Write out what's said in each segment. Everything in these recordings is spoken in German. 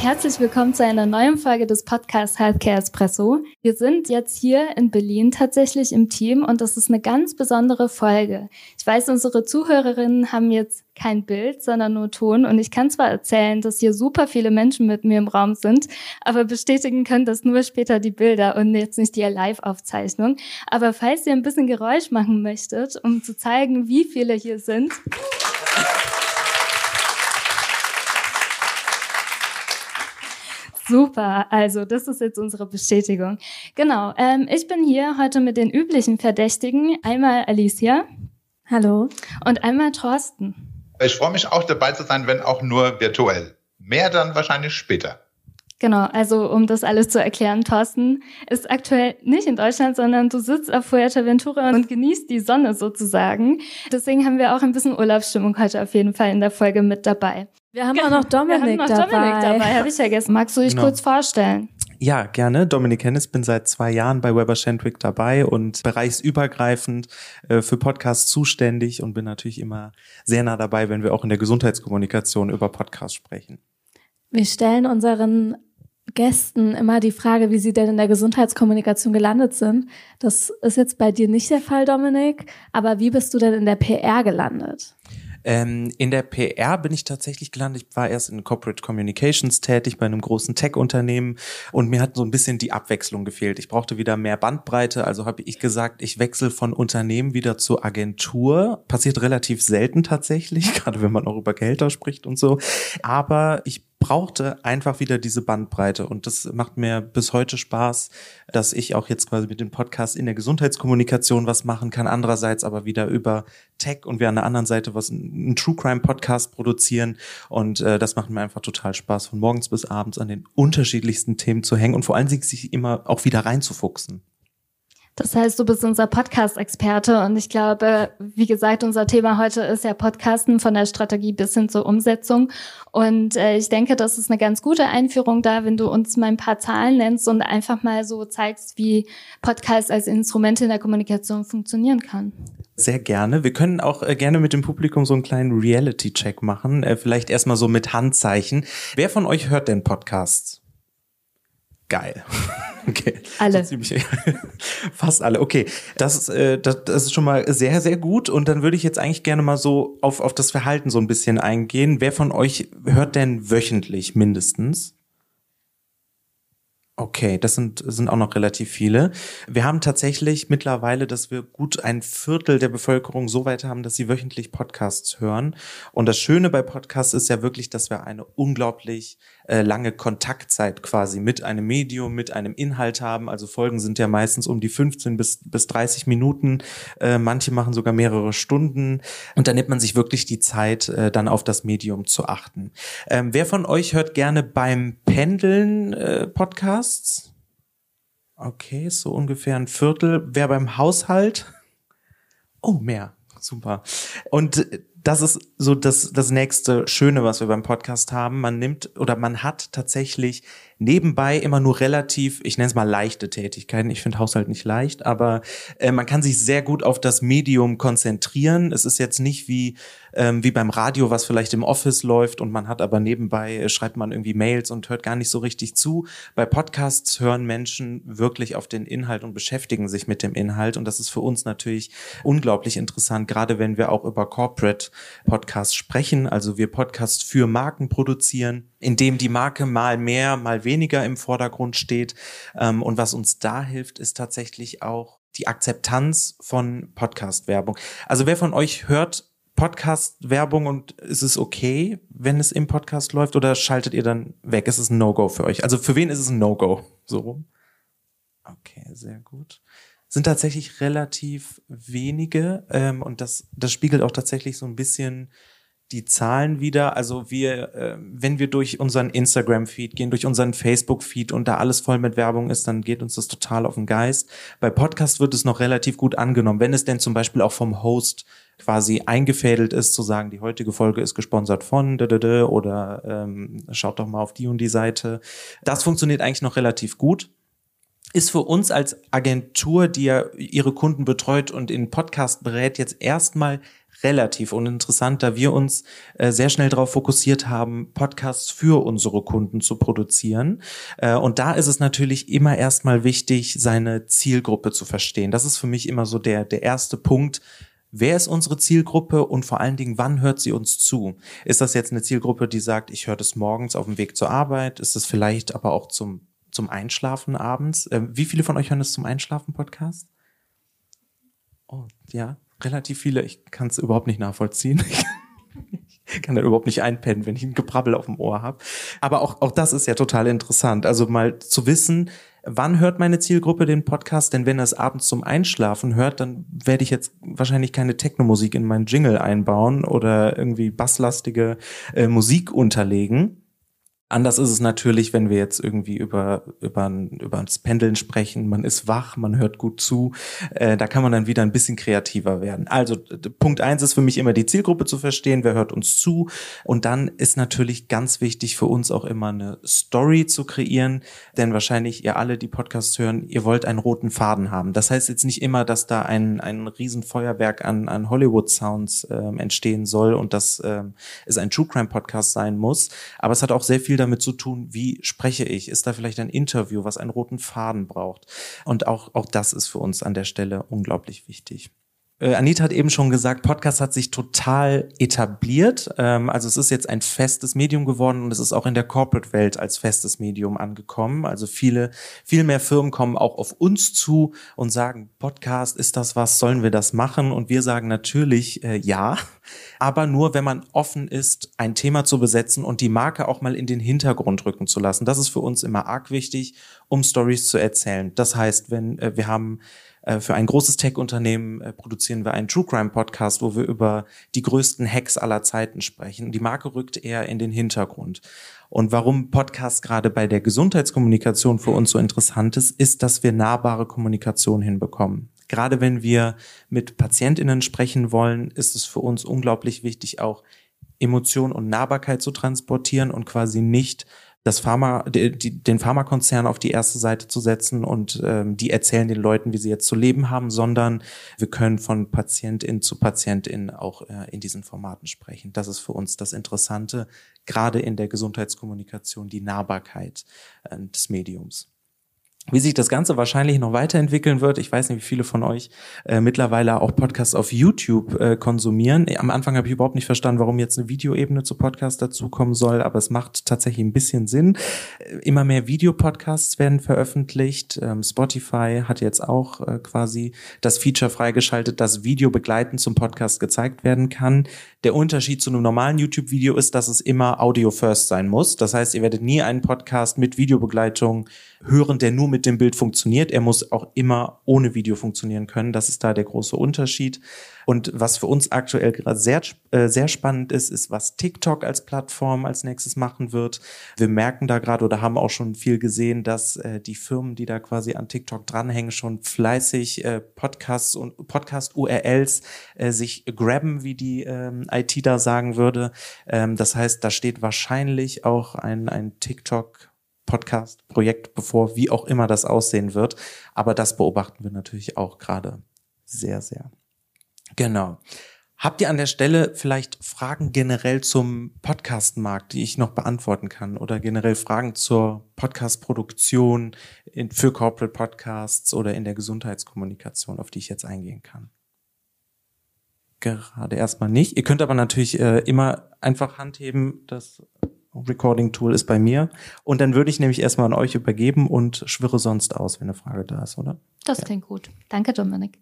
Herzlich willkommen zu einer neuen Folge des Podcasts Healthcare Espresso. Wir sind jetzt hier in Berlin tatsächlich im Team und das ist eine ganz besondere Folge. Ich weiß, unsere Zuhörerinnen haben jetzt kein Bild, sondern nur Ton und ich kann zwar erzählen, dass hier super viele Menschen mit mir im Raum sind, aber bestätigen können das nur später die Bilder und jetzt nicht die Live-Aufzeichnung. Aber falls ihr ein bisschen Geräusch machen möchtet, um zu zeigen, wie viele hier sind, Super, also das ist jetzt unsere Bestätigung. Genau, ähm, ich bin hier heute mit den üblichen Verdächtigen. Einmal Alicia. Hallo. Und einmal Thorsten. Ich freue mich auch dabei zu sein, wenn auch nur virtuell. Mehr dann wahrscheinlich später. Genau, also um das alles zu erklären, Thorsten ist aktuell nicht in Deutschland, sondern du sitzt auf Fuerteventura und genießt die Sonne sozusagen. Deswegen haben wir auch ein bisschen Urlaubsstimmung heute auf jeden Fall in der Folge mit dabei. Wir haben auch noch Dominik wir haben noch dabei. Dominik dabei, habe ich vergessen. Magst du dich genau. kurz vorstellen? Ja, gerne. Dominik Hennis, bin seit zwei Jahren bei Weber Shandwick dabei und bereichsübergreifend äh, für Podcasts zuständig und bin natürlich immer sehr nah dabei, wenn wir auch in der Gesundheitskommunikation über Podcasts sprechen. Wir stellen unseren Gästen immer die Frage, wie sie denn in der Gesundheitskommunikation gelandet sind. Das ist jetzt bei dir nicht der Fall, Dominik. Aber wie bist du denn in der PR gelandet? Ähm, in der PR bin ich tatsächlich gelandet. Ich war erst in Corporate Communications tätig bei einem großen Tech-Unternehmen und mir hat so ein bisschen die Abwechslung gefehlt. Ich brauchte wieder mehr Bandbreite, also habe ich gesagt, ich wechsle von Unternehmen wieder zur Agentur. Passiert relativ selten tatsächlich, gerade wenn man auch über Gehälter spricht und so. Aber ich brauchte einfach wieder diese Bandbreite. Und das macht mir bis heute Spaß, dass ich auch jetzt quasi mit dem Podcast in der Gesundheitskommunikation was machen kann, andererseits aber wieder über Tech und wir an der anderen Seite was einen True Crime Podcast produzieren. Und äh, das macht mir einfach total Spaß, von morgens bis abends an den unterschiedlichsten Themen zu hängen und vor allen Dingen sich immer auch wieder reinzufuchsen. Das heißt, du bist unser Podcast-Experte und ich glaube, wie gesagt, unser Thema heute ist ja Podcasten von der Strategie bis hin zur Umsetzung. Und äh, ich denke, das ist eine ganz gute Einführung da, wenn du uns mal ein paar Zahlen nennst und einfach mal so zeigst, wie Podcast als Instrument in der Kommunikation funktionieren kann. Sehr gerne. Wir können auch äh, gerne mit dem Publikum so einen kleinen Reality-Check machen. Äh, vielleicht erstmal so mit Handzeichen. Wer von euch hört denn Podcasts? Geil. Okay. Alle. So fast alle. Okay. Das, äh, das, das ist schon mal sehr, sehr gut. Und dann würde ich jetzt eigentlich gerne mal so auf, auf das Verhalten so ein bisschen eingehen. Wer von euch hört denn wöchentlich mindestens? Okay, das sind, sind auch noch relativ viele. Wir haben tatsächlich mittlerweile, dass wir gut ein Viertel der Bevölkerung so weit haben, dass sie wöchentlich Podcasts hören. Und das Schöne bei Podcasts ist ja wirklich, dass wir eine unglaublich äh, lange Kontaktzeit quasi mit einem Medium, mit einem Inhalt haben. Also Folgen sind ja meistens um die 15 bis, bis 30 Minuten. Äh, manche machen sogar mehrere Stunden. Und da nimmt man sich wirklich die Zeit, äh, dann auf das Medium zu achten. Ähm, wer von euch hört gerne beim Pendeln äh, Podcast? Podcasts. Okay, so ungefähr ein Viertel. Wer beim Haushalt? Oh, mehr. Super. Und das ist so das, das nächste Schöne, was wir beim Podcast haben. Man nimmt oder man hat tatsächlich nebenbei immer nur relativ, ich nenne es mal leichte Tätigkeiten. Ich finde Haushalt nicht leicht, aber äh, man kann sich sehr gut auf das Medium konzentrieren. Es ist jetzt nicht wie ähm, wie beim Radio, was vielleicht im Office läuft und man hat aber nebenbei, äh, schreibt man irgendwie Mails und hört gar nicht so richtig zu. Bei Podcasts hören Menschen wirklich auf den Inhalt und beschäftigen sich mit dem Inhalt und das ist für uns natürlich unglaublich interessant, gerade wenn wir auch über Corporate Podcasts sprechen, also wir Podcasts für Marken produzieren, in dem die Marke mal mehr, mal weniger im Vordergrund steht. Ähm, und was uns da hilft, ist tatsächlich auch die Akzeptanz von Podcast-Werbung. Also wer von euch hört Podcast-Werbung und ist es okay, wenn es im Podcast läuft oder schaltet ihr dann weg? Ist es ein No-Go für euch? Also für wen ist es ein No-Go? So rum? Okay, sehr gut. Sind tatsächlich relativ wenige ähm, und das, das spiegelt auch tatsächlich so ein bisschen die Zahlen wieder. Also wir, äh, wenn wir durch unseren Instagram-Feed gehen, durch unseren Facebook-Feed und da alles voll mit Werbung ist, dann geht uns das total auf den Geist. Bei Podcast wird es noch relativ gut angenommen, wenn es denn zum Beispiel auch vom Host quasi eingefädelt ist, zu sagen, die heutige Folge ist gesponsert von oder ähm, schaut doch mal auf die und die Seite. Das funktioniert eigentlich noch relativ gut ist für uns als Agentur, die ja ihre Kunden betreut und in Podcast berät, jetzt erstmal relativ uninteressant, da wir uns äh, sehr schnell darauf fokussiert haben, Podcasts für unsere Kunden zu produzieren. Äh, und da ist es natürlich immer erstmal wichtig, seine Zielgruppe zu verstehen. Das ist für mich immer so der, der erste Punkt. Wer ist unsere Zielgruppe und vor allen Dingen, wann hört sie uns zu? Ist das jetzt eine Zielgruppe, die sagt, ich höre das morgens auf dem Weg zur Arbeit? Ist das vielleicht aber auch zum, zum Einschlafen abends? Äh, wie viele von euch hören das zum Einschlafen Podcast? Oh, ja, relativ viele. Ich kann es überhaupt nicht nachvollziehen. Ich kann da überhaupt nicht einpennen, wenn ich ein Gebrabbel auf dem Ohr habe. Aber auch, auch das ist ja total interessant. Also mal zu wissen, wann hört meine Zielgruppe den Podcast? Denn wenn er es abends zum Einschlafen hört, dann werde ich jetzt wahrscheinlich keine Techno-Musik in meinen Jingle einbauen oder irgendwie basslastige äh, Musik unterlegen. Anders ist es natürlich, wenn wir jetzt irgendwie über, über, über das Pendeln sprechen. Man ist wach, man hört gut zu. Äh, da kann man dann wieder ein bisschen kreativer werden. Also Punkt eins ist für mich immer die Zielgruppe zu verstehen, wer hört uns zu. Und dann ist natürlich ganz wichtig für uns auch immer eine Story zu kreieren. Denn wahrscheinlich ihr alle, die Podcasts hören, ihr wollt einen roten Faden haben. Das heißt jetzt nicht immer, dass da ein, ein Riesenfeuerwerk an, an Hollywood-Sounds äh, entstehen soll und dass äh, es ein True Crime-Podcast sein muss. Aber es hat auch sehr viel damit zu tun, wie spreche ich? Ist da vielleicht ein Interview, was einen roten Faden braucht? Und auch, auch das ist für uns an der Stelle unglaublich wichtig. Äh, Anita hat eben schon gesagt, Podcast hat sich total etabliert. Ähm, also es ist jetzt ein festes Medium geworden und es ist auch in der Corporate-Welt als festes Medium angekommen. Also viele, viel mehr Firmen kommen auch auf uns zu und sagen, Podcast, ist das was? Sollen wir das machen? Und wir sagen natürlich äh, ja, aber nur, wenn man offen ist, ein Thema zu besetzen und die Marke auch mal in den Hintergrund rücken zu lassen. Das ist für uns immer arg wichtig, um Stories zu erzählen. Das heißt, wenn äh, wir haben für ein großes Tech-Unternehmen äh, produzieren wir einen True Crime Podcast, wo wir über die größten Hacks aller Zeiten sprechen. Die Marke rückt eher in den Hintergrund. Und warum Podcast gerade bei der Gesundheitskommunikation für uns so interessant ist, ist, dass wir nahbare Kommunikation hinbekommen. Gerade wenn wir mit PatientInnen sprechen wollen, ist es für uns unglaublich wichtig, auch Emotion und Nahbarkeit zu transportieren und quasi nicht das Pharma, den Pharmakonzern auf die erste Seite zu setzen und ähm, die erzählen den Leuten, wie sie jetzt zu leben haben, sondern wir können von Patientin zu Patientin auch äh, in diesen Formaten sprechen. Das ist für uns das Interessante, gerade in der Gesundheitskommunikation, die Nahbarkeit äh, des Mediums. Wie sich das Ganze wahrscheinlich noch weiterentwickeln wird, ich weiß nicht, wie viele von euch äh, mittlerweile auch Podcasts auf YouTube äh, konsumieren. Am Anfang habe ich überhaupt nicht verstanden, warum jetzt eine Videoebene zu Podcast dazukommen soll, aber es macht tatsächlich ein bisschen Sinn. Äh, immer mehr Videopodcasts werden veröffentlicht. Ähm, Spotify hat jetzt auch äh, quasi das Feature freigeschaltet, dass Video begleitend zum Podcast gezeigt werden kann. Der Unterschied zu einem normalen YouTube-Video ist, dass es immer Audio First sein muss. Das heißt, ihr werdet nie einen Podcast mit Videobegleitung hören, der nur mit dem Bild funktioniert. Er muss auch immer ohne Video funktionieren können. Das ist da der große Unterschied. Und was für uns aktuell gerade sehr, äh, sehr spannend ist, ist, was TikTok als Plattform als nächstes machen wird. Wir merken da gerade oder haben auch schon viel gesehen, dass äh, die Firmen, die da quasi an TikTok dranhängen, schon fleißig äh, Podcasts und Podcast-URLs äh, sich grabben, wie die ähm, IT da sagen würde. Ähm, das heißt, da steht wahrscheinlich auch ein, ein TikTok Podcast-Projekt bevor, wie auch immer das aussehen wird. Aber das beobachten wir natürlich auch gerade sehr, sehr. Genau. Habt ihr an der Stelle vielleicht Fragen generell zum Podcast-Markt, die ich noch beantworten kann oder generell Fragen zur Podcast-Produktion für Corporate Podcasts oder in der Gesundheitskommunikation, auf die ich jetzt eingehen kann? Gerade erstmal nicht. Ihr könnt aber natürlich äh, immer einfach handheben, das Recording-Tool ist bei mir. Und dann würde ich nämlich erstmal an euch übergeben und schwirre sonst aus, wenn eine Frage da ist, oder? Das ja. klingt gut. Danke, Dominik.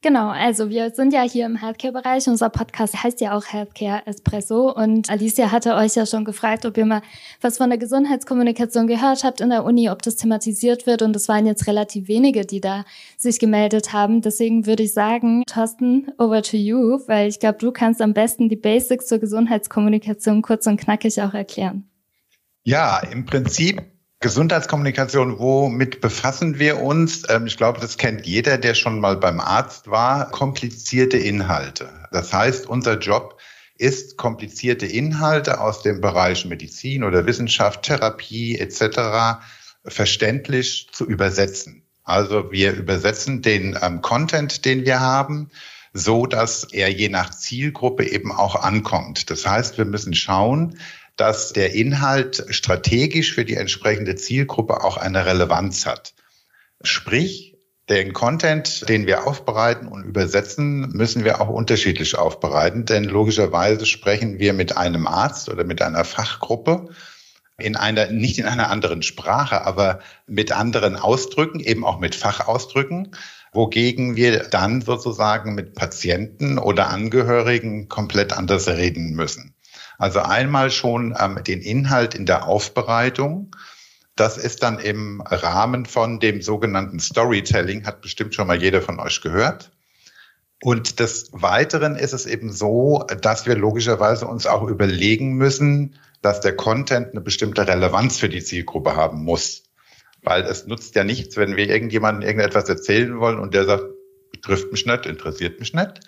Genau, also wir sind ja hier im Healthcare-Bereich. Unser Podcast heißt ja auch Healthcare Espresso. Und Alicia hatte euch ja schon gefragt, ob ihr mal was von der Gesundheitskommunikation gehört habt in der Uni, ob das thematisiert wird. Und es waren jetzt relativ wenige, die da sich gemeldet haben. Deswegen würde ich sagen, Thorsten, over to you, weil ich glaube, du kannst am besten die Basics zur Gesundheitskommunikation kurz und knackig auch erklären. Ja, im Prinzip Gesundheitskommunikation, womit befassen wir uns? Ähm, ich glaube, das kennt jeder, der schon mal beim Arzt war. Komplizierte Inhalte. Das heißt, unser Job ist, komplizierte Inhalte aus dem Bereich Medizin oder Wissenschaft, Therapie etc. verständlich zu übersetzen. Also wir übersetzen den ähm, Content, den wir haben, so dass er je nach Zielgruppe eben auch ankommt. Das heißt, wir müssen schauen, dass der Inhalt strategisch für die entsprechende Zielgruppe auch eine Relevanz hat. Sprich, den Content, den wir aufbereiten und übersetzen, müssen wir auch unterschiedlich aufbereiten, denn logischerweise sprechen wir mit einem Arzt oder mit einer Fachgruppe in einer, nicht in einer anderen Sprache, aber mit anderen Ausdrücken, eben auch mit Fachausdrücken, wogegen wir dann sozusagen mit Patienten oder Angehörigen komplett anders reden müssen. Also einmal schon ähm, den Inhalt in der Aufbereitung. Das ist dann im Rahmen von dem sogenannten Storytelling, hat bestimmt schon mal jeder von euch gehört. Und des Weiteren ist es eben so, dass wir logischerweise uns auch überlegen müssen, dass der Content eine bestimmte Relevanz für die Zielgruppe haben muss. Weil es nutzt ja nichts, wenn wir irgendjemandem irgendetwas erzählen wollen und der sagt, betrifft mich nicht, interessiert mich nicht,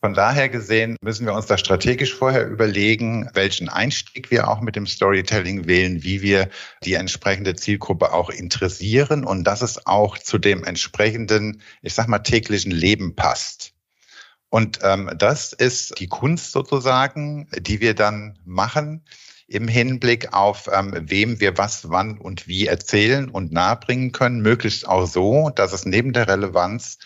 von daher gesehen müssen wir uns da strategisch vorher überlegen, welchen Einstieg wir auch mit dem Storytelling wählen, wie wir die entsprechende Zielgruppe auch interessieren und dass es auch zu dem entsprechenden, ich sag mal, täglichen Leben passt. Und ähm, das ist die Kunst sozusagen, die wir dann machen im Hinblick auf, ähm, wem wir was, wann und wie erzählen und nahebringen können, möglichst auch so, dass es neben der Relevanz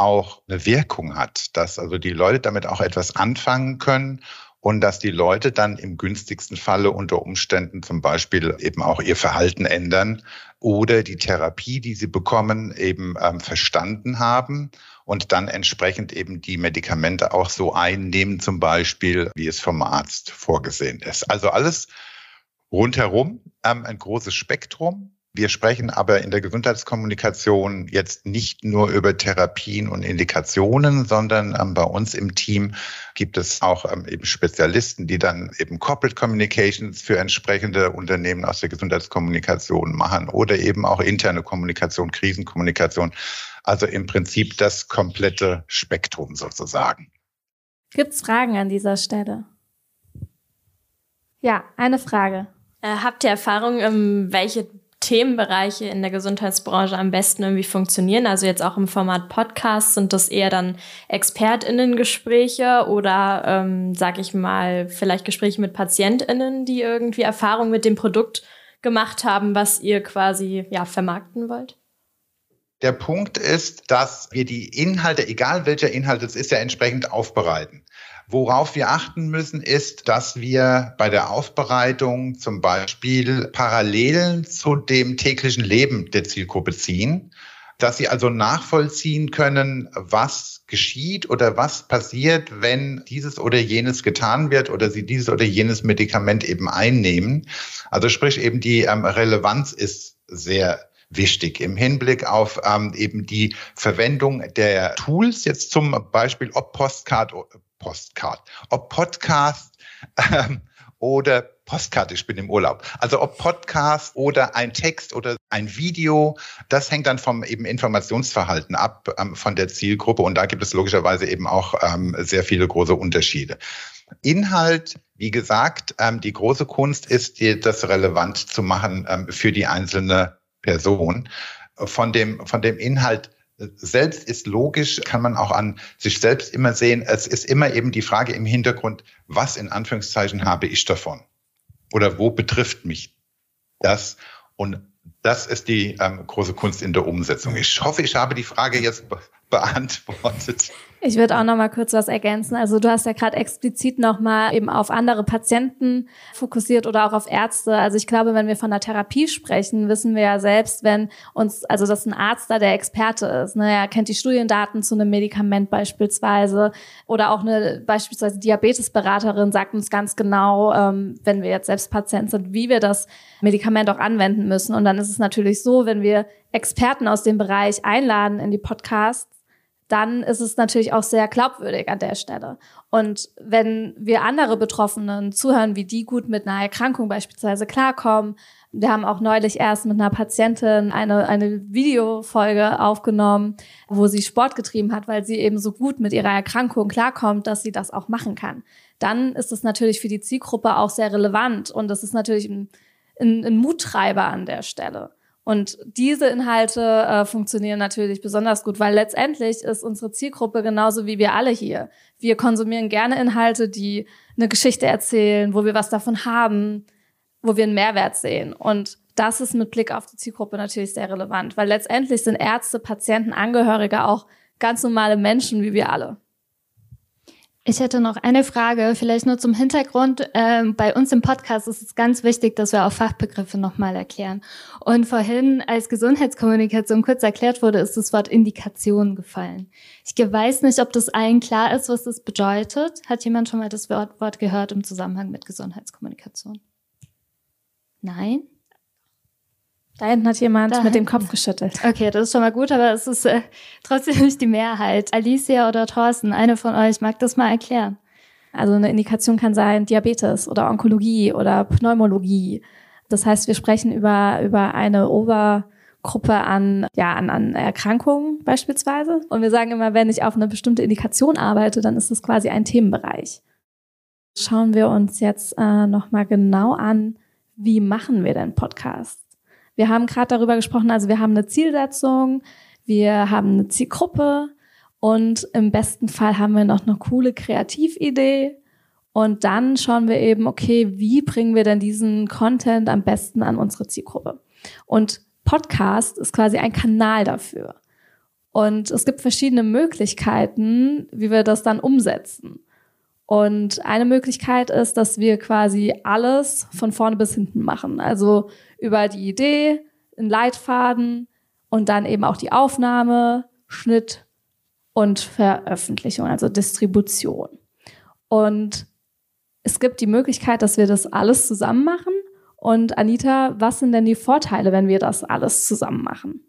auch eine Wirkung hat, dass also die Leute damit auch etwas anfangen können und dass die Leute dann im günstigsten Falle unter Umständen zum Beispiel eben auch ihr Verhalten ändern oder die Therapie, die sie bekommen, eben ähm, verstanden haben und dann entsprechend eben die Medikamente auch so einnehmen, zum Beispiel, wie es vom Arzt vorgesehen ist. Also alles rundherum ähm, ein großes Spektrum. Wir sprechen aber in der Gesundheitskommunikation jetzt nicht nur über Therapien und Indikationen, sondern ähm, bei uns im Team gibt es auch ähm, eben Spezialisten, die dann eben Corporate Communications für entsprechende Unternehmen aus der Gesundheitskommunikation machen oder eben auch interne Kommunikation, Krisenkommunikation. Also im Prinzip das komplette Spektrum sozusagen. Gibt es Fragen an dieser Stelle? Ja, eine Frage. Äh, habt ihr Erfahrung, ähm, welche Themenbereiche in der Gesundheitsbranche am besten irgendwie funktionieren? Also jetzt auch im Format Podcast sind das eher dann ExpertInnen-Gespräche oder, ähm, sag ich mal, vielleicht Gespräche mit PatientInnen, die irgendwie Erfahrung mit dem Produkt gemacht haben, was ihr quasi ja vermarkten wollt? Der Punkt ist, dass wir die Inhalte, egal welcher Inhalt es ist, ja entsprechend aufbereiten. Worauf wir achten müssen, ist, dass wir bei der Aufbereitung zum Beispiel Parallelen zu dem täglichen Leben der Zielgruppe ziehen, dass sie also nachvollziehen können, was geschieht oder was passiert, wenn dieses oder jenes getan wird oder sie dieses oder jenes Medikament eben einnehmen. Also sprich eben die ähm, Relevanz ist sehr wichtig im Hinblick auf ähm, eben die Verwendung der Tools, jetzt zum Beispiel ob Postcard, Postcard, ob Podcast ähm, oder Postkarte, ich bin im Urlaub. Also ob Podcast oder ein Text oder ein Video, das hängt dann vom eben Informationsverhalten ab ähm, von der Zielgruppe und da gibt es logischerweise eben auch ähm, sehr viele große Unterschiede. Inhalt, wie gesagt, ähm, die große Kunst ist, das relevant zu machen ähm, für die einzelne Person. Von dem, von dem Inhalt selbst ist logisch, kann man auch an sich selbst immer sehen. Es ist immer eben die Frage im Hintergrund, was in Anführungszeichen habe ich davon? Oder wo betrifft mich das? Und das ist die ähm, große Kunst in der Umsetzung. Ich hoffe, ich habe die Frage jetzt be beantwortet. Ich würde auch noch mal kurz was ergänzen. Also du hast ja gerade explizit noch mal eben auf andere Patienten fokussiert oder auch auf Ärzte. Also ich glaube, wenn wir von der Therapie sprechen, wissen wir ja selbst, wenn uns, also dass ein Arzt da der Experte ist. Ne? Er kennt die Studiendaten zu einem Medikament beispielsweise oder auch eine beispielsweise Diabetesberaterin sagt uns ganz genau, ähm, wenn wir jetzt selbst Patient sind, wie wir das Medikament auch anwenden müssen. Und dann ist es natürlich so, wenn wir Experten aus dem Bereich einladen in die Podcasts, dann ist es natürlich auch sehr glaubwürdig an der Stelle. Und wenn wir andere Betroffenen zuhören, wie die gut mit einer Erkrankung beispielsweise klarkommen, Wir haben auch neulich erst mit einer Patientin eine, eine Videofolge aufgenommen, wo sie Sport getrieben hat, weil sie eben so gut mit ihrer Erkrankung klarkommt, dass sie das auch machen kann. Dann ist es natürlich für die Zielgruppe auch sehr relevant und das ist natürlich ein, ein, ein Muttreiber an der Stelle. Und diese Inhalte äh, funktionieren natürlich besonders gut, weil letztendlich ist unsere Zielgruppe genauso wie wir alle hier. Wir konsumieren gerne Inhalte, die eine Geschichte erzählen, wo wir was davon haben, wo wir einen Mehrwert sehen. Und das ist mit Blick auf die Zielgruppe natürlich sehr relevant, weil letztendlich sind Ärzte, Patienten, Angehörige auch ganz normale Menschen wie wir alle. Ich hätte noch eine Frage, vielleicht nur zum Hintergrund. Ähm, bei uns im Podcast ist es ganz wichtig, dass wir auch Fachbegriffe nochmal erklären. Und vorhin, als Gesundheitskommunikation kurz erklärt wurde, ist das Wort Indikation gefallen. Ich weiß nicht, ob das allen klar ist, was das bedeutet. Hat jemand schon mal das Wort, Wort gehört im Zusammenhang mit Gesundheitskommunikation? Nein? Da hinten hat jemand da mit dem Kopf geschüttelt. Okay, das ist schon mal gut, aber es ist äh, trotzdem nicht die Mehrheit. Alicia oder Thorsten, eine von euch mag das mal erklären. Also eine Indikation kann sein Diabetes oder Onkologie oder Pneumologie. Das heißt, wir sprechen über, über eine Obergruppe an, ja, an, an Erkrankungen beispielsweise. Und wir sagen immer, wenn ich auf eine bestimmte Indikation arbeite, dann ist das quasi ein Themenbereich. Schauen wir uns jetzt äh, nochmal genau an, wie machen wir denn Podcasts? Wir haben gerade darüber gesprochen, also wir haben eine Zielsetzung, wir haben eine Zielgruppe und im besten Fall haben wir noch eine coole Kreatividee. Und dann schauen wir eben, okay, wie bringen wir denn diesen Content am besten an unsere Zielgruppe? Und Podcast ist quasi ein Kanal dafür. Und es gibt verschiedene Möglichkeiten, wie wir das dann umsetzen. Und eine Möglichkeit ist, dass wir quasi alles von vorne bis hinten machen. Also über die Idee, einen Leitfaden und dann eben auch die Aufnahme, Schnitt und Veröffentlichung, also Distribution. Und es gibt die Möglichkeit, dass wir das alles zusammen machen. Und Anita, was sind denn die Vorteile, wenn wir das alles zusammen machen?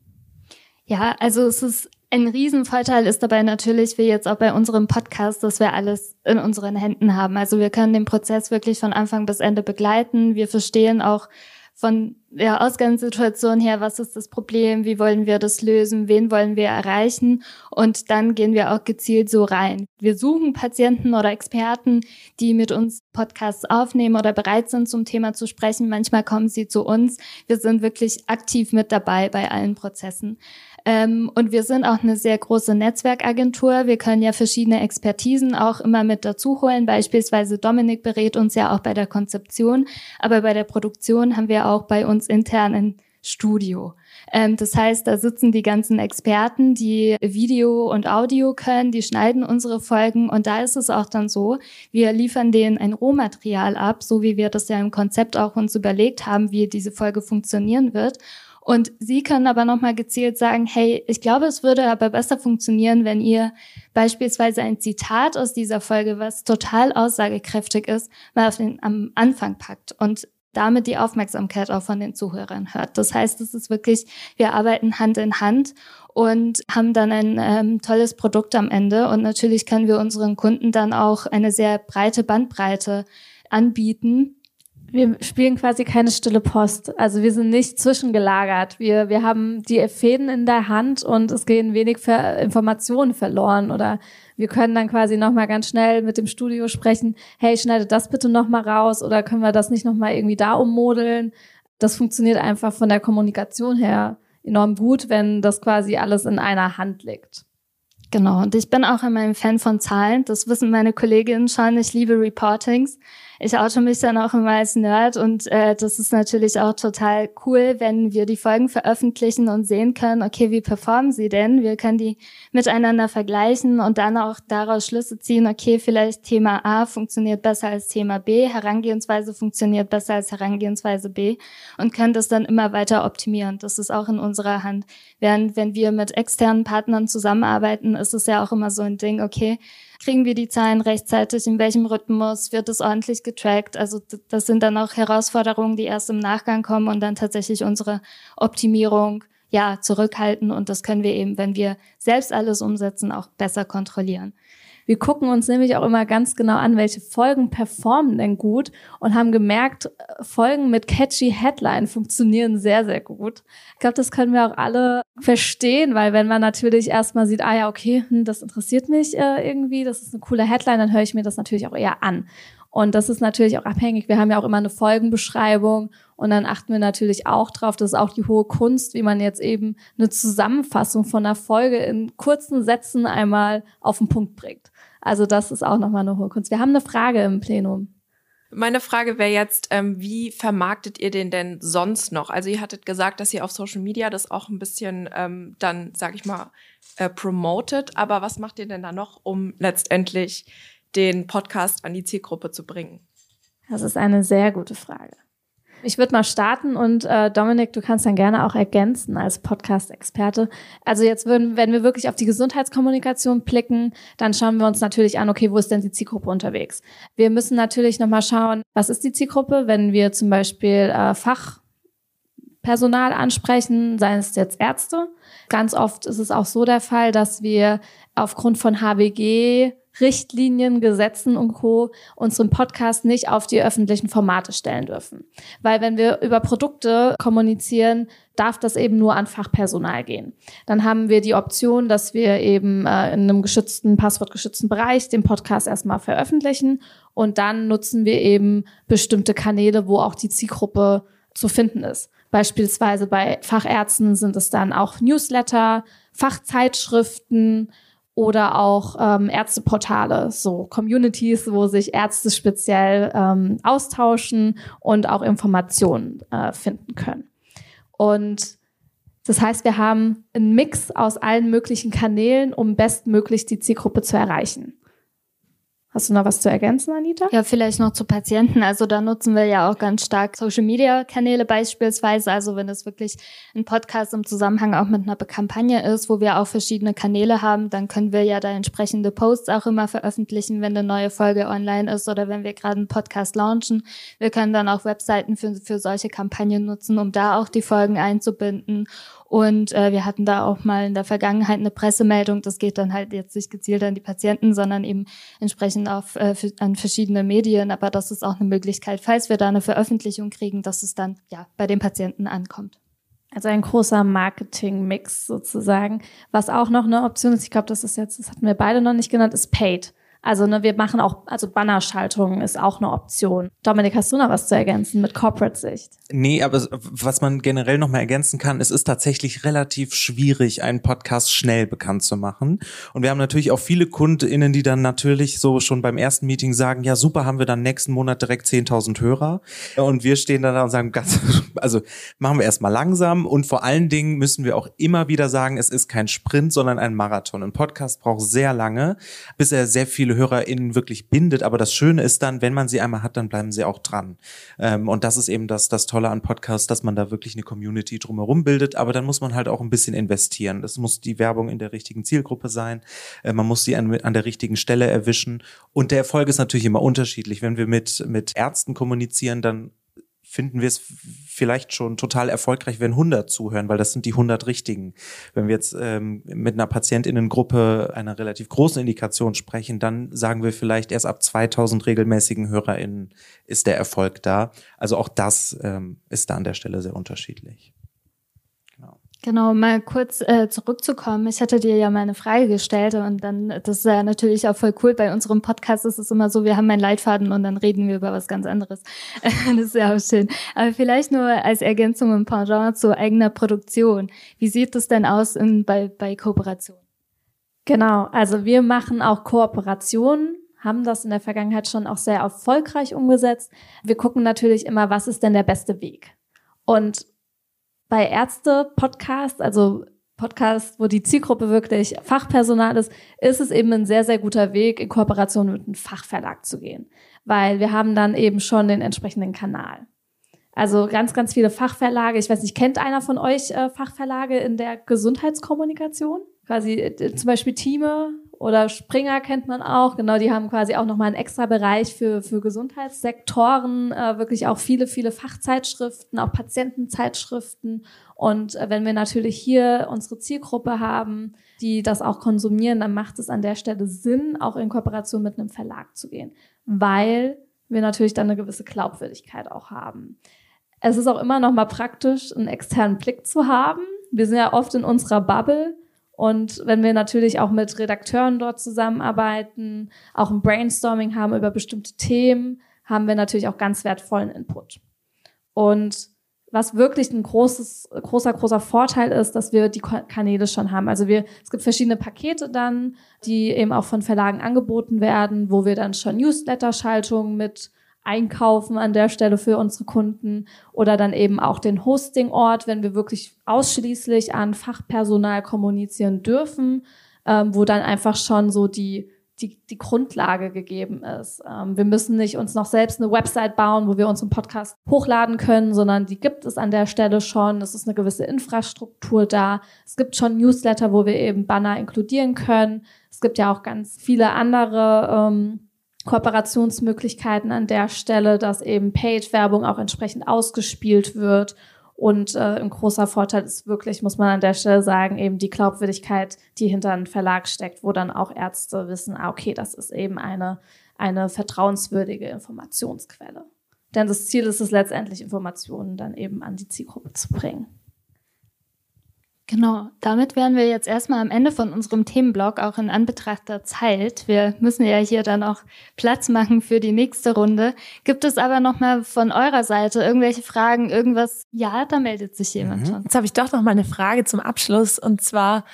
Ja, also es ist ein Riesenvorteil ist dabei natürlich, wie jetzt auch bei unserem Podcast, dass wir alles in unseren Händen haben. Also wir können den Prozess wirklich von Anfang bis Ende begleiten. Wir verstehen auch von der Ausgangssituation her, was ist das Problem, wie wollen wir das lösen, wen wollen wir erreichen und dann gehen wir auch gezielt so rein. Wir suchen Patienten oder Experten, die mit uns Podcasts aufnehmen oder bereit sind, zum Thema zu sprechen. Manchmal kommen sie zu uns. Wir sind wirklich aktiv mit dabei bei allen Prozessen. Ähm, und wir sind auch eine sehr große Netzwerkagentur. Wir können ja verschiedene Expertisen auch immer mit dazu holen. Beispielsweise Dominik berät uns ja auch bei der Konzeption, aber bei der Produktion haben wir auch bei uns intern ein Studio. Ähm, das heißt, da sitzen die ganzen Experten, die Video und Audio können, die schneiden unsere Folgen und da ist es auch dann so, wir liefern denen ein Rohmaterial ab, so wie wir das ja im Konzept auch uns überlegt haben, wie diese Folge funktionieren wird. Und Sie können aber nochmal gezielt sagen, hey, ich glaube, es würde aber besser funktionieren, wenn ihr beispielsweise ein Zitat aus dieser Folge, was total aussagekräftig ist, mal auf den, am Anfang packt und damit die Aufmerksamkeit auch von den Zuhörern hört. Das heißt, es ist wirklich, wir arbeiten Hand in Hand und haben dann ein ähm, tolles Produkt am Ende. Und natürlich können wir unseren Kunden dann auch eine sehr breite Bandbreite anbieten, wir spielen quasi keine stille Post. Also wir sind nicht zwischengelagert. Wir, wir haben die Fäden in der Hand und es gehen wenig Ver Informationen verloren oder wir können dann quasi nochmal ganz schnell mit dem Studio sprechen, hey, schneide das bitte nochmal raus oder können wir das nicht nochmal irgendwie da ummodeln. Das funktioniert einfach von der Kommunikation her enorm gut, wenn das quasi alles in einer Hand liegt. Genau, und ich bin auch immer ein Fan von Zahlen. Das wissen meine Kolleginnen schon. Ich liebe Reportings ich oute mich dann auch immer als Nerd und äh, das ist natürlich auch total cool, wenn wir die Folgen veröffentlichen und sehen können, okay, wie performen sie denn? Wir können die miteinander vergleichen und dann auch daraus Schlüsse ziehen, okay, vielleicht Thema A funktioniert besser als Thema B, Herangehensweise funktioniert besser als Herangehensweise B und können das dann immer weiter optimieren. Das ist auch in unserer Hand. Während wenn wir mit externen Partnern zusammenarbeiten, ist es ja auch immer so ein Ding, okay, kriegen wir die Zahlen rechtzeitig, in welchem Rhythmus wird es ordentlich getrackt. Also das sind dann auch Herausforderungen, die erst im Nachgang kommen und dann tatsächlich unsere Optimierung ja zurückhalten und das können wir eben, wenn wir selbst alles umsetzen, auch besser kontrollieren. Wir gucken uns nämlich auch immer ganz genau an, welche Folgen performen denn gut und haben gemerkt, Folgen mit catchy Headline funktionieren sehr, sehr gut. Ich glaube, das können wir auch alle verstehen, weil wenn man natürlich erstmal sieht, ah ja, okay, hm, das interessiert mich äh, irgendwie, das ist eine coole Headline, dann höre ich mir das natürlich auch eher an. Und das ist natürlich auch abhängig. Wir haben ja auch immer eine Folgenbeschreibung und dann achten wir natürlich auch drauf, das ist auch die hohe Kunst, wie man jetzt eben eine Zusammenfassung von einer Folge in kurzen Sätzen einmal auf den Punkt bringt. Also das ist auch nochmal eine hohe Kunst. Wir haben eine Frage im Plenum. Meine Frage wäre jetzt, ähm, wie vermarktet ihr den denn sonst noch? Also ihr hattet gesagt, dass ihr auf Social Media das auch ein bisschen ähm, dann, sag ich mal, äh, promotet. Aber was macht ihr denn da noch, um letztendlich den Podcast an die Zielgruppe zu bringen? Das ist eine sehr gute Frage. Ich würde mal starten und äh, Dominik, du kannst dann gerne auch ergänzen als Podcast-Experte. Also jetzt würden, wenn wir wirklich auf die Gesundheitskommunikation blicken, dann schauen wir uns natürlich an, okay, wo ist denn die Zielgruppe unterwegs? Wir müssen natürlich nochmal schauen, was ist die Zielgruppe, wenn wir zum Beispiel äh, Fachpersonal ansprechen, seien es jetzt Ärzte. Ganz oft ist es auch so der Fall, dass wir aufgrund von HWG Richtlinien, Gesetzen und Co. unseren Podcast nicht auf die öffentlichen Formate stellen dürfen. Weil wenn wir über Produkte kommunizieren, darf das eben nur an Fachpersonal gehen. Dann haben wir die Option, dass wir eben äh, in einem geschützten, passwortgeschützten Bereich den Podcast erstmal veröffentlichen und dann nutzen wir eben bestimmte Kanäle, wo auch die Zielgruppe zu finden ist. Beispielsweise bei Fachärzten sind es dann auch Newsletter, Fachzeitschriften, oder auch ähm, Ärzteportale, so Communities, wo sich Ärzte speziell ähm, austauschen und auch Informationen äh, finden können. Und das heißt, wir haben einen Mix aus allen möglichen Kanälen, um bestmöglich die Zielgruppe zu erreichen. Hast du noch was zu ergänzen, Anita? Ja, vielleicht noch zu Patienten. Also da nutzen wir ja auch ganz stark Social Media Kanäle beispielsweise. Also wenn es wirklich ein Podcast im Zusammenhang auch mit einer Kampagne ist, wo wir auch verschiedene Kanäle haben, dann können wir ja da entsprechende Posts auch immer veröffentlichen, wenn eine neue Folge online ist oder wenn wir gerade einen Podcast launchen. Wir können dann auch Webseiten für, für solche Kampagnen nutzen, um da auch die Folgen einzubinden und äh, wir hatten da auch mal in der Vergangenheit eine Pressemeldung. Das geht dann halt jetzt nicht gezielt an die Patienten, sondern eben entsprechend auf, äh, an verschiedene Medien. Aber das ist auch eine Möglichkeit, falls wir da eine Veröffentlichung kriegen, dass es dann ja bei den Patienten ankommt. Also ein großer Marketing-Mix sozusagen. Was auch noch eine Option ist, ich glaube, das ist jetzt, das hatten wir beide noch nicht genannt, ist Paid. Also ne, wir machen auch, also Bannerschaltungen ist auch eine Option. Dominik, hast du noch was zu ergänzen mit Corporate-Sicht? Nee, aber was man generell noch mal ergänzen kann, es ist tatsächlich relativ schwierig, einen Podcast schnell bekannt zu machen. Und wir haben natürlich auch viele KundInnen, die dann natürlich so schon beim ersten Meeting sagen, ja super, haben wir dann nächsten Monat direkt 10.000 Hörer. Und wir stehen dann da und sagen, ganz, also machen wir erstmal langsam. Und vor allen Dingen müssen wir auch immer wieder sagen, es ist kein Sprint, sondern ein Marathon. Ein Podcast braucht sehr lange, bis er sehr viele viele HörerInnen wirklich bindet. Aber das Schöne ist dann, wenn man sie einmal hat, dann bleiben sie auch dran. Ähm, und das ist eben das, das Tolle an Podcasts, dass man da wirklich eine Community drumherum bildet. Aber dann muss man halt auch ein bisschen investieren. Es muss die Werbung in der richtigen Zielgruppe sein. Äh, man muss sie an, an der richtigen Stelle erwischen. Und der Erfolg ist natürlich immer unterschiedlich. Wenn wir mit, mit Ärzten kommunizieren, dann finden wir es vielleicht schon total erfolgreich, wenn 100 zuhören, weil das sind die 100 richtigen. Wenn wir jetzt ähm, mit einer Patientinnengruppe einer relativ großen Indikation sprechen, dann sagen wir vielleicht erst ab 2000 regelmäßigen HörerInnen ist der Erfolg da. Also auch das ähm, ist da an der Stelle sehr unterschiedlich. Genau, mal kurz äh, zurückzukommen. Ich hatte dir ja mal eine Frage gestellt und dann, das ist ja natürlich auch voll cool. Bei unserem Podcast ist es immer so, wir haben einen Leitfaden und dann reden wir über was ganz anderes. das ist ja auch schön. Aber vielleicht nur als Ergänzung im Pendant zu eigener Produktion. Wie sieht das denn aus in, bei, bei Kooperation? Genau, also wir machen auch Kooperationen haben das in der Vergangenheit schon auch sehr erfolgreich umgesetzt. Wir gucken natürlich immer, was ist denn der beste Weg? Und bei Ärzte-Podcasts, also Podcasts, wo die Zielgruppe wirklich Fachpersonal ist, ist es eben ein sehr, sehr guter Weg, in Kooperation mit einem Fachverlag zu gehen. Weil wir haben dann eben schon den entsprechenden Kanal. Also ganz, ganz viele Fachverlage. Ich weiß nicht, kennt einer von euch äh, Fachverlage in der Gesundheitskommunikation? Quasi äh, zum Beispiel Teame oder Springer kennt man auch. Genau, die haben quasi auch nochmal einen extra Bereich für, für Gesundheitssektoren, äh, wirklich auch viele, viele Fachzeitschriften, auch Patientenzeitschriften. Und äh, wenn wir natürlich hier unsere Zielgruppe haben, die das auch konsumieren, dann macht es an der Stelle Sinn, auch in Kooperation mit einem Verlag zu gehen, weil wir natürlich dann eine gewisse Glaubwürdigkeit auch haben. Es ist auch immer noch mal praktisch, einen externen Blick zu haben. Wir sind ja oft in unserer Bubble und wenn wir natürlich auch mit Redakteuren dort zusammenarbeiten, auch ein Brainstorming haben über bestimmte Themen, haben wir natürlich auch ganz wertvollen Input. Und was wirklich ein großes, großer, großer Vorteil ist, dass wir die Kanäle schon haben. Also wir, es gibt verschiedene Pakete dann, die eben auch von Verlagen angeboten werden, wo wir dann schon Newsletter-Schaltungen mit einkaufen an der Stelle für unsere Kunden oder dann eben auch den Hosting-Ort, wenn wir wirklich ausschließlich an Fachpersonal kommunizieren dürfen, ähm, wo dann einfach schon so die, die, die Grundlage gegeben ist. Ähm, wir müssen nicht uns noch selbst eine Website bauen, wo wir unseren Podcast hochladen können, sondern die gibt es an der Stelle schon. Es ist eine gewisse Infrastruktur da. Es gibt schon Newsletter, wo wir eben Banner inkludieren können. Es gibt ja auch ganz viele andere ähm, Kooperationsmöglichkeiten an der Stelle, dass eben Paid-Werbung auch entsprechend ausgespielt wird. Und äh, ein großer Vorteil ist wirklich, muss man an der Stelle sagen, eben die Glaubwürdigkeit, die hinter einem Verlag steckt, wo dann auch Ärzte wissen, ah, okay, das ist eben eine, eine vertrauenswürdige Informationsquelle. Denn das Ziel ist es letztendlich, Informationen dann eben an die Zielgruppe zu bringen. Genau, damit wären wir jetzt erstmal am Ende von unserem Themenblock, auch in Anbetracht der Zeit. Wir müssen ja hier dann auch Platz machen für die nächste Runde. Gibt es aber nochmal von eurer Seite irgendwelche Fragen, irgendwas? Ja, da meldet sich jemand mhm. schon. Jetzt habe ich doch noch mal eine Frage zum Abschluss. Und zwar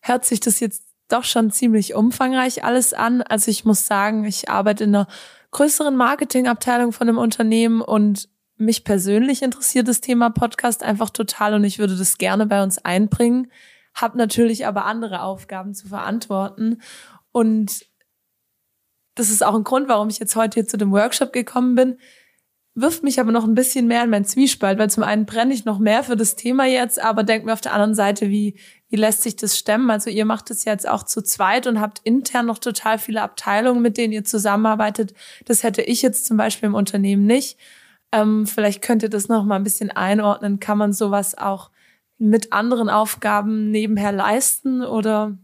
hört sich das jetzt doch schon ziemlich umfangreich alles an. Also ich muss sagen, ich arbeite in einer größeren Marketingabteilung von einem Unternehmen und mich persönlich interessiert das Thema Podcast einfach total und ich würde das gerne bei uns einbringen, habe natürlich aber andere Aufgaben zu verantworten und das ist auch ein Grund, warum ich jetzt heute hier zu dem Workshop gekommen bin, wirft mich aber noch ein bisschen mehr in meinen Zwiespalt, weil zum einen brenne ich noch mehr für das Thema jetzt, aber denke mir auf der anderen Seite, wie, wie lässt sich das stemmen? Also ihr macht es jetzt auch zu zweit und habt intern noch total viele Abteilungen, mit denen ihr zusammenarbeitet. Das hätte ich jetzt zum Beispiel im Unternehmen nicht. Ähm, vielleicht könnt ihr das noch mal ein bisschen einordnen. Kann man sowas auch mit anderen Aufgaben nebenher leisten oder?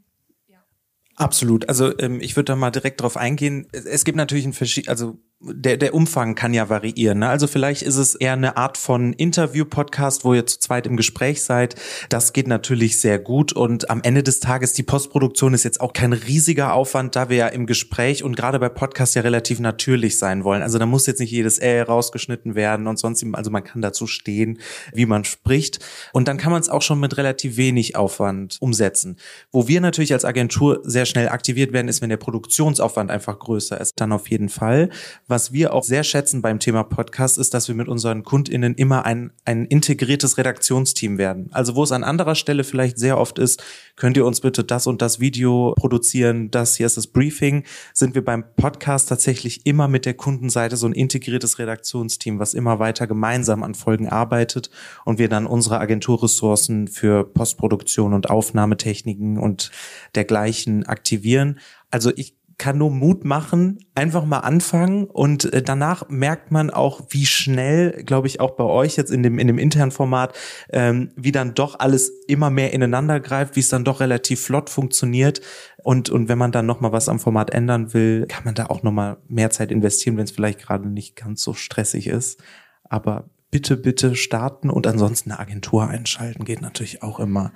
Absolut. Also ähm, ich würde da mal direkt drauf eingehen. Es gibt natürlich ein verschieden, also der, der Umfang kann ja variieren. Ne? Also vielleicht ist es eher eine Art von Interview-Podcast, wo ihr zu zweit im Gespräch seid. Das geht natürlich sehr gut. Und am Ende des Tages, die Postproduktion ist jetzt auch kein riesiger Aufwand, da wir ja im Gespräch und gerade bei Podcasts ja relativ natürlich sein wollen. Also da muss jetzt nicht jedes Äh rausgeschnitten werden und sonst, also man kann dazu stehen, wie man spricht. Und dann kann man es auch schon mit relativ wenig Aufwand umsetzen. Wo wir natürlich als Agentur sehr schnell aktiviert werden, ist, wenn der Produktionsaufwand einfach größer ist. Dann auf jeden Fall was wir auch sehr schätzen beim Thema Podcast, ist, dass wir mit unseren KundInnen immer ein, ein integriertes Redaktionsteam werden. Also wo es an anderer Stelle vielleicht sehr oft ist, könnt ihr uns bitte das und das Video produzieren, das hier ist das Briefing, sind wir beim Podcast tatsächlich immer mit der Kundenseite so ein integriertes Redaktionsteam, was immer weiter gemeinsam an Folgen arbeitet und wir dann unsere Agenturressourcen für Postproduktion und Aufnahmetechniken und dergleichen aktivieren. Also ich kann nur Mut machen, einfach mal anfangen und äh, danach merkt man auch, wie schnell, glaube ich, auch bei euch jetzt in dem in dem internen Format, ähm, wie dann doch alles immer mehr ineinander greift, wie es dann doch relativ flott funktioniert und und wenn man dann noch mal was am Format ändern will, kann man da auch noch mal mehr Zeit investieren, wenn es vielleicht gerade nicht ganz so stressig ist. Aber bitte, bitte starten und ansonsten eine Agentur einschalten geht natürlich auch immer.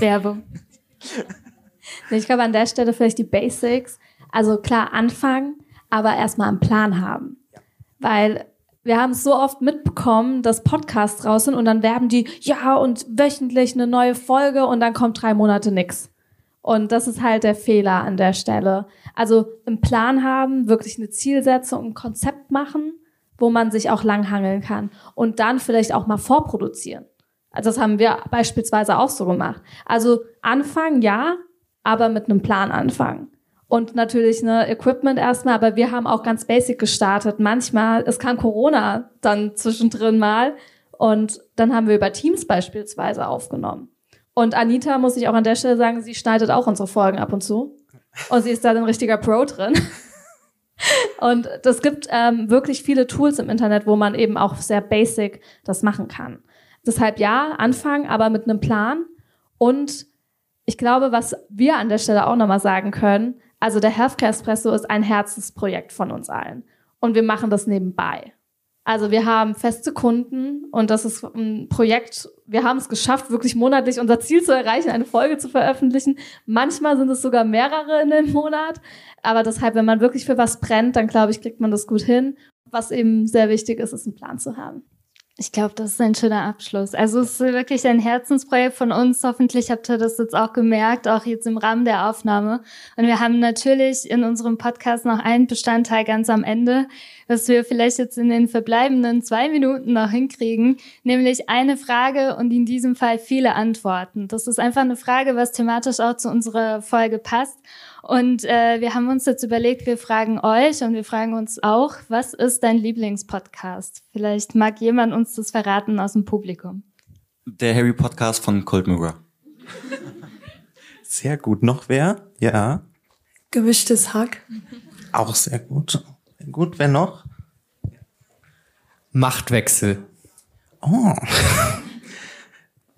Werbung. Ich glaube, an der Stelle vielleicht die Basics. Also klar anfangen, aber erstmal einen Plan haben. Ja. Weil wir haben es so oft mitbekommen, dass Podcasts raus sind und dann werben die, ja, und wöchentlich eine neue Folge und dann kommt drei Monate nix. Und das ist halt der Fehler an der Stelle. Also einen Plan haben, wirklich eine Zielsetzung, ein Konzept machen, wo man sich auch langhangeln kann. Und dann vielleicht auch mal vorproduzieren. Also das haben wir beispielsweise auch so gemacht. Also anfangen, ja, aber mit einem Plan anfangen und natürlich ne Equipment erstmal, aber wir haben auch ganz basic gestartet. Manchmal, es kam Corona dann zwischendrin mal und dann haben wir über Teams beispielsweise aufgenommen. Und Anita, muss ich auch an der Stelle sagen, sie schneidet auch unsere Folgen ab und zu. Und sie ist da ein richtiger Pro drin. Und das gibt ähm, wirklich viele Tools im Internet, wo man eben auch sehr basic das machen kann. Deshalb ja, anfangen, aber mit einem Plan. Und ich glaube, was wir an der Stelle auch nochmal sagen können, also der Healthcare Espresso ist ein Herzensprojekt von uns allen. Und wir machen das nebenbei. Also wir haben feste Kunden und das ist ein Projekt, wir haben es geschafft, wirklich monatlich unser Ziel zu erreichen, eine Folge zu veröffentlichen. Manchmal sind es sogar mehrere in dem Monat. Aber deshalb, wenn man wirklich für was brennt, dann glaube ich, kriegt man das gut hin. Was eben sehr wichtig ist, ist einen Plan zu haben. Ich glaube, das ist ein schöner Abschluss. Also es ist wirklich ein Herzensprojekt von uns. Hoffentlich habt ihr das jetzt auch gemerkt, auch jetzt im Rahmen der Aufnahme. Und wir haben natürlich in unserem Podcast noch einen Bestandteil ganz am Ende, was wir vielleicht jetzt in den verbleibenden zwei Minuten noch hinkriegen, nämlich eine Frage und in diesem Fall viele Antworten. Das ist einfach eine Frage, was thematisch auch zu unserer Folge passt. Und äh, wir haben uns jetzt überlegt, wir fragen euch und wir fragen uns auch, was ist dein Lieblingspodcast? Vielleicht mag jemand uns das verraten aus dem Publikum. Der Harry Podcast von Cold Mirror. Sehr gut. Noch wer? Ja. Gemischtes Hack. Auch sehr gut. Gut. Wer noch? Machtwechsel. Oh.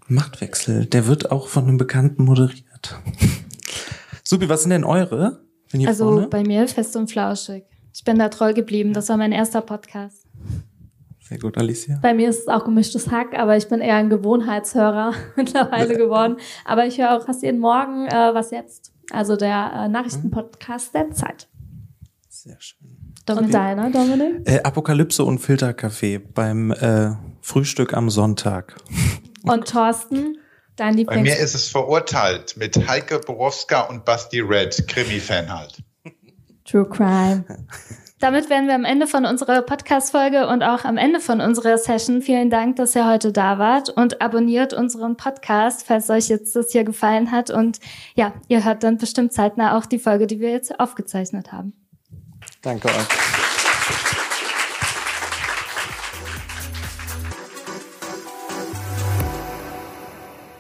Machtwechsel. Der wird auch von einem Bekannten moderiert. Supi, was sind denn eure? Also vorne? bei mir fest und flauschig. Ich bin da treu geblieben. Das war mein erster Podcast. Sehr gut, Alicia. Bei mir ist es auch gemischtes Hack, aber ich bin eher ein Gewohnheitshörer mittlerweile geworden. Aber ich höre auch fast jeden Morgen äh, was jetzt. Also der äh, Nachrichtenpodcast der Zeit. Sehr schön. Und deiner, Dominik? Äh, Apokalypse und Filterkaffee beim äh, Frühstück am Sonntag. Und Thorsten, dein Bei Lieblings... mir ist es verurteilt mit Heike Borowska und Basti Red, Krimi-Fan halt. True Crime. Damit wären wir am Ende von unserer Podcast-Folge und auch am Ende von unserer Session. Vielen Dank, dass ihr heute da wart und abonniert unseren Podcast, falls euch jetzt das hier gefallen hat. Und ja, ihr hört dann bestimmt zeitnah auch die Folge, die wir jetzt aufgezeichnet haben. Danke euch.